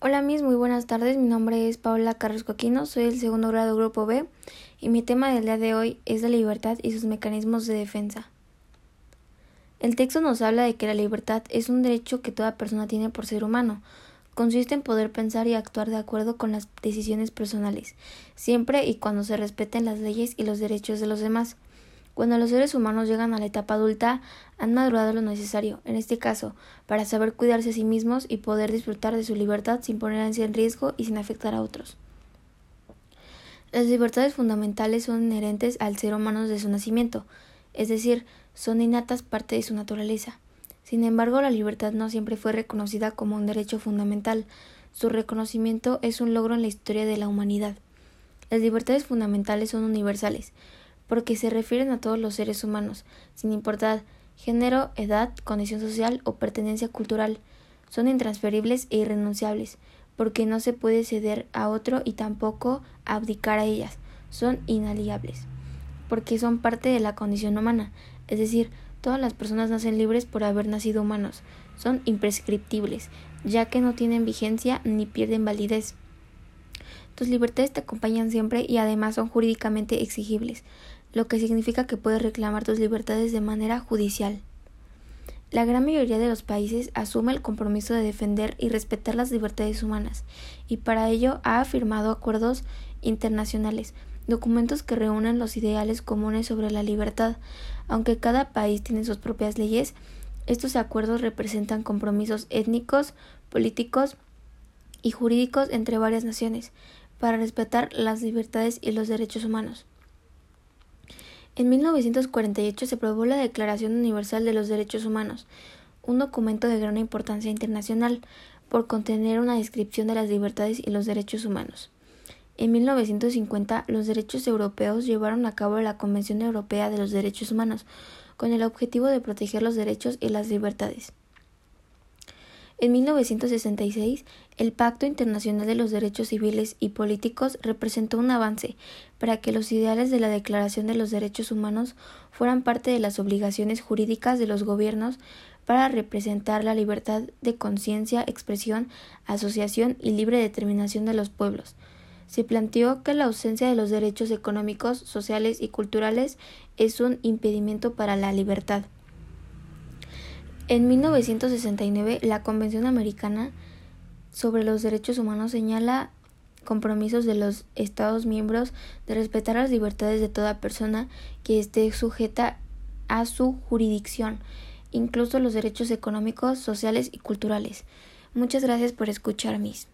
Hola mis, muy buenas tardes. Mi nombre es Paola Carlos Coquino, soy del segundo grado Grupo B y mi tema del día de hoy es la libertad y sus mecanismos de defensa. El texto nos habla de que la libertad es un derecho que toda persona tiene por ser humano. Consiste en poder pensar y actuar de acuerdo con las decisiones personales, siempre y cuando se respeten las leyes y los derechos de los demás. Cuando los seres humanos llegan a la etapa adulta, han madurado lo necesario, en este caso, para saber cuidarse a sí mismos y poder disfrutar de su libertad sin ponerse en riesgo y sin afectar a otros. Las libertades fundamentales son inherentes al ser humano desde su nacimiento, es decir, son innatas parte de su naturaleza. Sin embargo, la libertad no siempre fue reconocida como un derecho fundamental. Su reconocimiento es un logro en la historia de la humanidad. Las libertades fundamentales son universales, porque se refieren a todos los seres humanos, sin importar género, edad, condición social o pertenencia cultural. Son intransferibles e irrenunciables, porque no se puede ceder a otro y tampoco abdicar a ellas. Son inaliables, porque son parte de la condición humana, es decir, todas las personas nacen libres por haber nacido humanos. Son imprescriptibles, ya que no tienen vigencia ni pierden validez. Tus libertades te acompañan siempre y además son jurídicamente exigibles lo que significa que puedes reclamar tus libertades de manera judicial. La gran mayoría de los países asume el compromiso de defender y respetar las libertades humanas, y para ello ha firmado acuerdos internacionales, documentos que reúnen los ideales comunes sobre la libertad. Aunque cada país tiene sus propias leyes, estos acuerdos representan compromisos étnicos, políticos y jurídicos entre varias naciones para respetar las libertades y los derechos humanos. En 1948 se aprobó la Declaración Universal de los Derechos Humanos, un documento de gran importancia internacional por contener una descripción de las libertades y los derechos humanos. En 1950, los derechos europeos llevaron a cabo la Convención Europea de los Derechos Humanos, con el objetivo de proteger los derechos y las libertades. En 1966, el Pacto Internacional de los Derechos Civiles y Políticos representó un avance para que los ideales de la Declaración de los Derechos Humanos fueran parte de las obligaciones jurídicas de los gobiernos para representar la libertad de conciencia, expresión, asociación y libre determinación de los pueblos. Se planteó que la ausencia de los derechos económicos, sociales y culturales es un impedimento para la libertad. En 1969, la Convención Americana sobre los Derechos Humanos señala compromisos de los Estados miembros de respetar las libertades de toda persona que esté sujeta a su jurisdicción, incluso los derechos económicos, sociales y culturales. Muchas gracias por escuchar, mis.